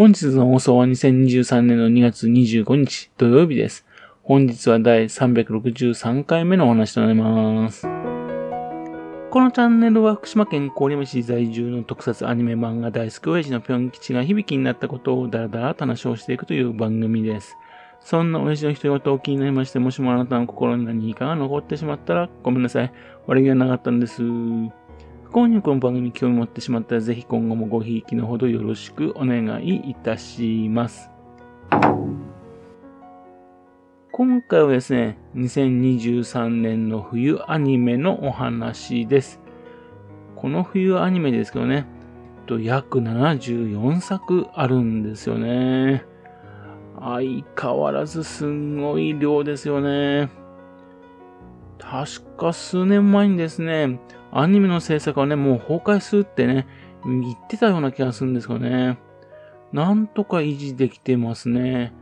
本日の放送は2023年の2月25日土曜日です。本日は第363回目のお話となります。このチャンネルは福島県郡山市在住の特撮アニメ漫画大好き親父のぴょん吉が響きになったことをだらだらと話をしていくという番組です。そんな親父の人事を気になりまして、もしもあなたの心に何かが残ってしまったらごめんなさい。悪気がなかったんです。不幸にこの番組に興味持ってしまったら、ぜひ今後もごひいきのほどよろしくお願いいたします。今回はですね、2023年の冬アニメのお話です。この冬アニメですけどね、約74作あるんですよね。相変わらずすんごい量ですよね。確か数年前にですね、アニメの制作はね、もう崩壊するってね、言ってたような気がするんですよね。なんとか維持できてますね。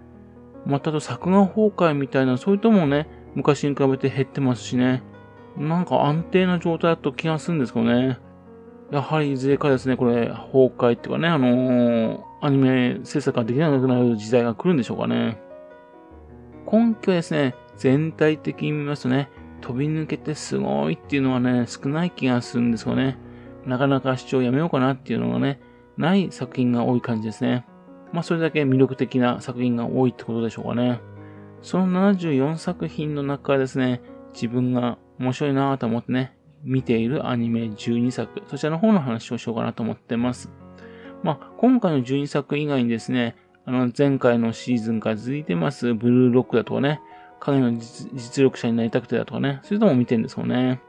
またと作画崩壊みたいな、そういったもね、昔に比べて減ってますしね。なんか安定な状態だと気がするんですけどね。やはりいずれかですね、これ、崩壊っていうかね、あのー、アニメ制作ができなくなる時代が来るんでしょうかね。根拠ですね、全体的に見ますとね、飛び抜けてすごいっていうのはね、少ない気がするんですよね。なかなか視聴やめようかなっていうのがね、ない作品が多い感じですね。まあそれだけ魅力的な作品が多いってことでしょうかね。その74作品の中からですね、自分が面白いなと思ってね、見ているアニメ12作、そちらの方の話をしようかなと思ってます。まあ今回の12作以外にですね、あの前回のシーズンから続いてますブルーロックだとかね、影の実力者になりたくてだとかね、そういうのも見てるんですよね。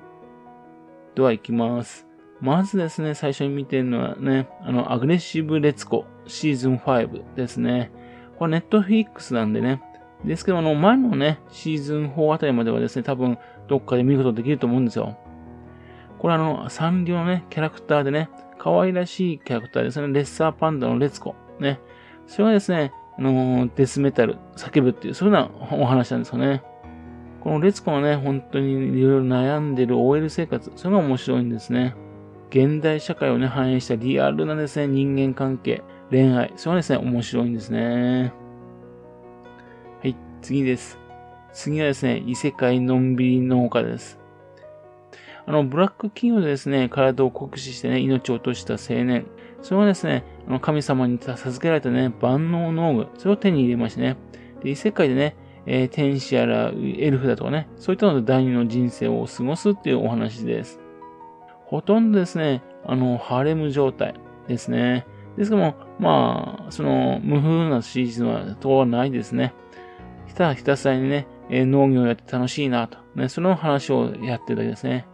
では行きます。まずですね、最初に見てるのはね、あの、アグレッシブレツコシーズン5ですね。これネットフィックスなんでね。ですけど、あの、前のね、シーズン4あたりまではですね、多分、どっかで見ることできると思うんですよ。これあの、サンリオのね、キャラクターでね、可愛らしいキャラクターですね。レッサーパンダのレツコ。ね。それはですね、あのデスメタル、叫ぶっていう、そういうようなお話なんですよね。このレツコがね、本当にいろいろ悩んでる OL 生活、それが面白いんですね。現代社会をね、反映したリアルなですね、人間関係、恋愛、それがですね、面白いんですね。はい、次です。次はですね、異世界のんびり農家です。あの、ブラック企業でですね、体を酷使してね、命を落とした青年。それはですね、あの神様に授けられたね、万能農具、それを手に入れましてね。で、異世界でね、えー、天使やらエルフだとかね、そういったので第二の人生を過ごすっていうお話です。ほとんどですね、あの、ハレム状態ですね。ですけども、まあ、その、無風なシーズンは、とはないですね。ひたひたすらにね、えー、農業やって楽しいなと。ね、その話をやってるだけですね。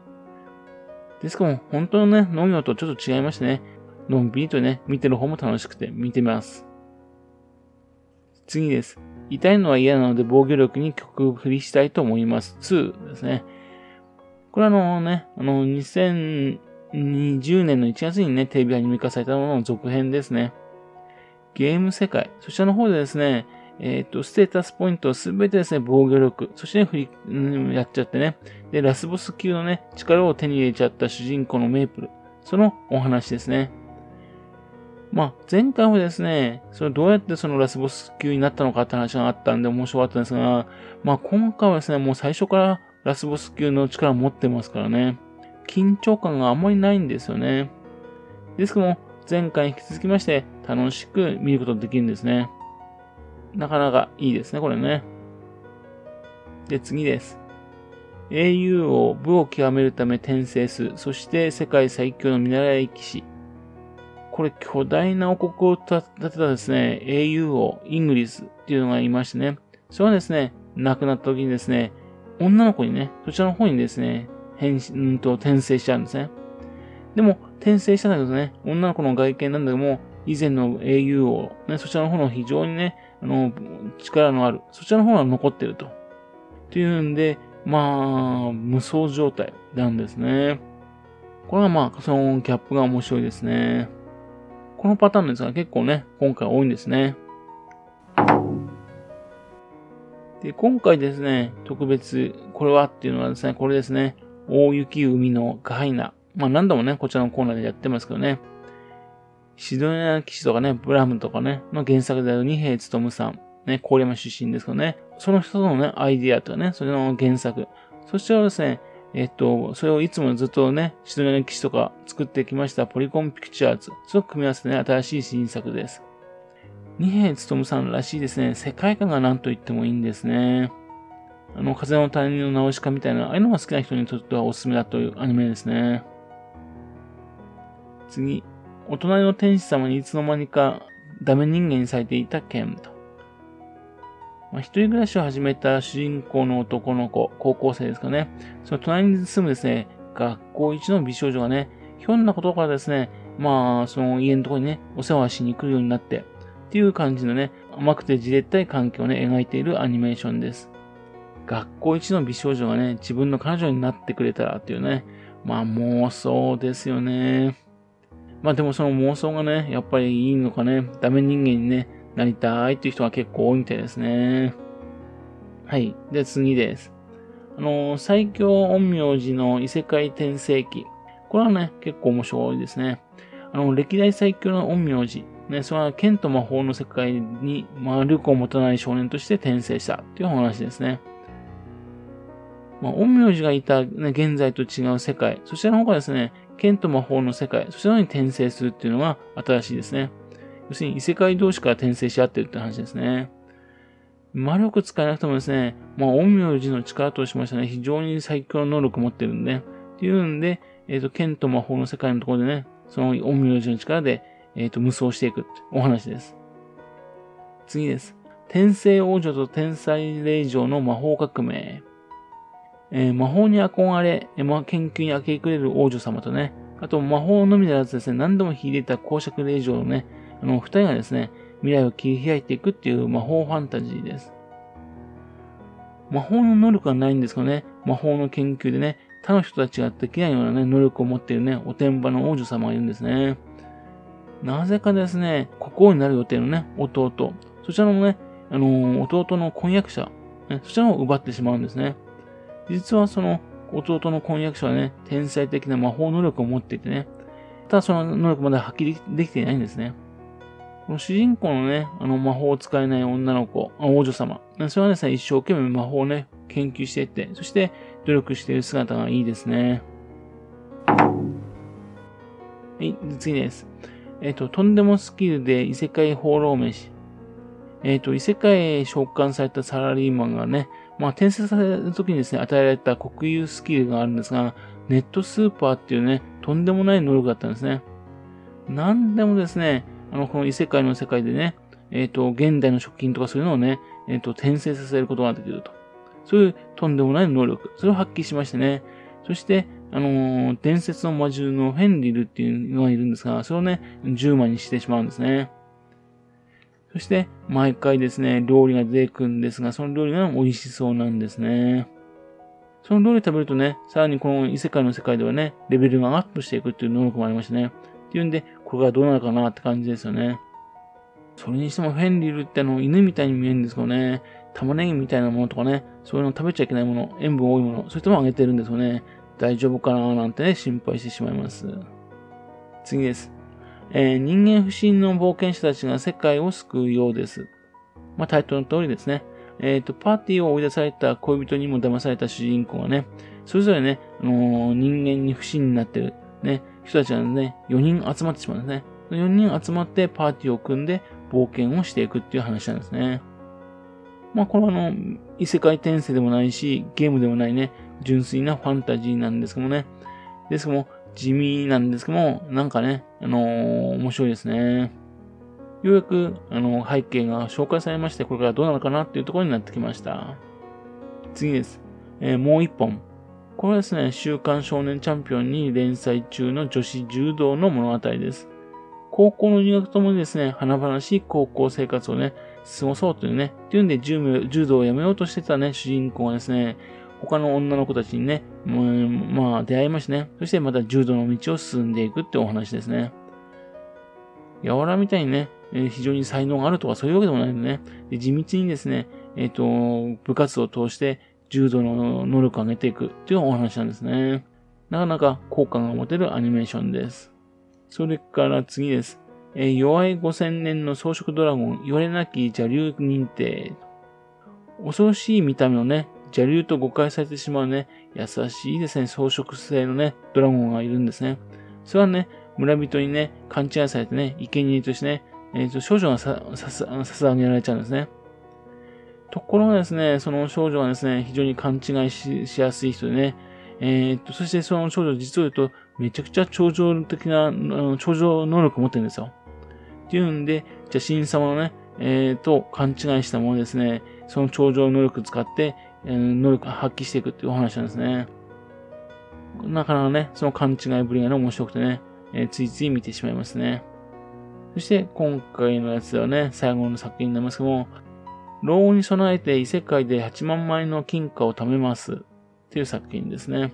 ですけども、本当のね、農業とちょっと違いましてね、のんびりとね、見てる方も楽しくて見てます。次です。痛いのは嫌なので防御力に曲振りしたいと思います。2ですね。これはあのね、あの、2020年の1月にね、テレビアニメ化されたものの続編ですね。ゲーム世界、そちらの方でですね、えっ、ー、と、ステータスポイントすべてですね、防御力、そしてね、振り、うん、やっちゃってね。で、ラスボス級のね、力を手に入れちゃった主人公のメイプル。そのお話ですね。まあ、前回はですね、それどうやってそのラスボス級になったのかって話があったんで面白かったんですが、まあ今回はですね、もう最初からラスボス級の力を持ってますからね、緊張感があんまりないんですよね。ですけども、前回に引き続きまして楽しく見ることができるんですね。なかなかいいですね、これね。で、次です。英雄王、武を極めるため転生する。そして世界最強の見習い騎士。これ巨大な王国を建てたですね、英雄王、イングリスっていうのがいましてね、それはですね、亡くなった時にですね、女の子にね、そちらの方にですね、変身と転生しちゃうんですね。でも、転生したんだけどね、女の子の外見なんだけども、以前の英雄王、ね、そちらの方の非常にね、あの、力のある、そちらの方が残ってると。っていうんで、まあ、無双状態なんですね。これはまあ、そのギャップが面白いですね。このパターンですが結構ね、今回多いんですね。で、今回ですね、特別、これはっていうのはですね、これですね、大雪海のガイナ。まあ何度もね、こちらのコーナーでやってますけどね。シドニア騎士とかね、ブラムとかね、の原作である二平勉さん、ね、郡山出身ですけどね、その人のね、アイディアとかね、それの原作、そしてですね、えっと、それをいつもずっとね、シドニア騎士とか作ってきましたポリコンピクチャーズ、その組み合わせてね、新しい新作です。二平勉さんらしいですね、世界観が何と言ってもいいんですね。あの、風の谷の直しかみたいな、ああいうのが好きな人にとってはおすすめだというアニメですね。次、お隣の天使様にいつの間にかダメ人間にされていたケンと。まあ、一人暮らしを始めた主人公の男の子、高校生ですかね。その隣に住むですね、学校一の美少女がね、ひょんなことからですね、まあ、その家のところにね、お世話しに来るようになって、っていう感じのね、甘くてじれったい環境をね、描いているアニメーションです。学校一の美少女がね、自分の彼女になってくれたらっていうね、まあ妄想ですよね。まあでもその妄想がね、やっぱりいいのかね、ダメ人間にね、なりたいっていう人が結構多いみたいですね。はい。で、次です。あの、最強陰陽師の異世界転生記。これはね、結構面白いですね。あの、歴代最強の陰陽師。ね、それは剣と魔法の世界に、まあ、力を持たない少年として転生したっていう話ですね。まあ、陰陽師がいた、ね、現在と違う世界、そちらの方がですね、剣と魔法の世界、そちらに転生するっていうのが新しいですね。要するに異世界同士から転生し合ってるって話ですね。魔力使えなくてもですね、まあ、陰陽師の力としましてね、非常に最強の能力を持ってるんで、っていうんで、えっ、ー、と、剣と魔法の世界のところでね、その陰陽師の力で、えっ、ー、と、無双していくってお話です。次です。天聖王女と天才霊場の魔法革命。えー、魔法に憧れ、まあ、研究に明け暮れる王女様とね、あと魔法のみならずですね、何度も秀でた公爵令嬢のね、あの、二人がですね、未来を切り開いていくっていう魔法ファンタジーです。魔法の能力はないんですけどね、魔法の研究でね、他の人たちができないようなね、能力を持っているね、おてんばの王女様がいるんですね。なぜかですね、国王になる予定のね、弟、そちらのね、あの、弟の婚約者、ね、そちらを奪ってしまうんですね。実はその弟の婚約者はね、天才的な魔法能力を持っていてね、ただその能力まだ発揮できていないんですね。この主人公のね、あの魔法を使えない女の子、王女様。それはですね、一生懸命魔法をね、研究していって、そして努力している姿がいいですね。はい、次です。えっ、ー、と、とんでもスキルで異世界放浪飯。えっ、ー、と、異世界へ召喚されたサラリーマンがね、まあ、転生される時にですね、与えられた国有スキルがあるんですが、ネットスーパーっていうね、とんでもない能力だったんですね。なんでもですね、あの、この異世界の世界でね、えっ、ー、と、現代の食品とかそういうのをね、えっ、ー、と、転生させることができると。そういうとんでもない能力。それを発揮しましてね。そして、あの、伝説の魔獣のフェンリルっていうのがいるんですが、それをね、10万にしてしまうんですね。そして、毎回ですね、料理が出てくるんですが、その料理が美味しそうなんですね。その料理食べるとね、さらにこの異世界の世界ではね、レベルがアップしていくっていう能力もありましてね。っていうんで、これがどうなるかなって感じですよね。それにしてもフェンリルってあの、犬みたいに見えるんですけどね、玉ねぎみたいなものとかね、そういうの食べちゃいけないもの、塩分多いもの、そういったものをあげてるんですよね。大丈夫かななんてね、心配してしまいます。次です。えー、人間不信の冒険者たちが世界を救うようです。まあ、タイトルの通りですね。えっ、ー、と、パーティーを追い出された恋人にも騙された主人公がね、それぞれね、あのー、人間に不信になってる、ね、人たちがね、4人集まってしまうんですね。4人集まってパーティーを組んで冒険をしていくっていう話なんですね。まあ、これはあの、異世界転生でもないし、ゲームでもないね、純粋なファンタジーなんですけどもね。ですけども、地味なんですけども、なんかね、あのー、面白いですね。ようやく、あの、背景が紹介されまして、これからどうなるかなっていうところになってきました。次です。えー、もう一本。これはですね、週刊少年チャンピオンに連載中の女子柔道の物語です。高校の入学ともにですね、華々しい高校生活をね、過ごそうというね、っていうんで柔道をやめようとしてたね、主人公がですね、他の女の子たちにね、まあ出会いましてね、そしてまた柔道の道を進んでいくってお話ですね。やわらみたいにね、非常に才能があるとかそういうわけでもないのでね、で地道にですね、えっ、ー、と、部活を通して柔道の能力を上げていくっていうお話なんですね。なかなか効果が持てるアニメーションです。それから次です。えー、弱い5000年の装飾ドラゴン、言われなき邪竜認定。恐ろしい見た目のね、邪竜と誤解されてしまうね、優しいですね、装飾性のね、ドラゴンがいるんですね。それはね、村人にね、勘違いされてね、生贄としてね、え、ー、と、少女がさ、さ、さ、げられちゃうんですね。ところがですね、その少女はですね、非常に勘違いしやすい人でね、えっ、と、そしてその少女実を言うと、めちゃくちゃ超常的な、超常能力を持ってるんですよ。っていうんで、じゃあ神様のね、え、ー、と、勘違いしたものですね、その超常能力を使って、えー、能力を発揮していくっていうお話なんですね。なかなかね、その勘違いぶりがね、面白くてね、えー、ついつい見てしまいますね。そして、今回のやつではね、最後の作品になりますけども、老後に備えて異世界で8万枚の金貨を貯めます。っていう作品ですね。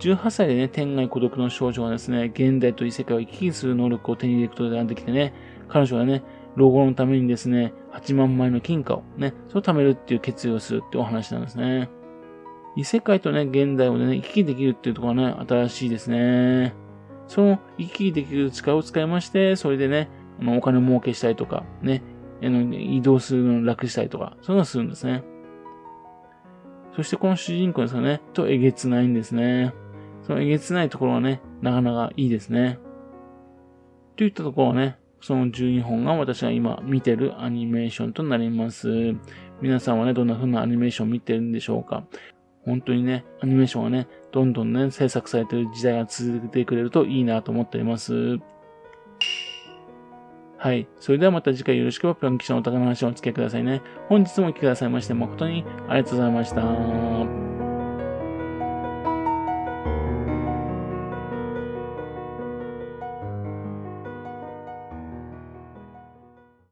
18歳でね、天外孤独の少女がですね、現代と異世界を行き来する能力を手に入れることができてね、彼女はね、老後のためにですね、8万枚の金貨をね、それを貯めるっていう決意をするってお話なんですね。異世界とね、現代をね、行き来できるっていうところがね、新しいですね。その行き来できる力を使いまして、それでね、あのお金儲けしたりとか、ね、あの移動するのを楽したりとか、そういうのをするんですね。そしてこの主人公ですよね、とえげつないんですね。そのえげつないところはね、なかなかいいですね。といったところはね、その12本が私が今見てるアニメーションとなります。皆さんはね、どんな風なアニメーションを見てるんでしょうか本当にね、アニメーションがね、どんどんね、制作されてる時代が続けてくれるといいなと思っております。はい。それではまた次回よろしくぴょん吉のお宝の話をお付き合いくださいね。本日もお聴きくださいまして誠にありがとうございました。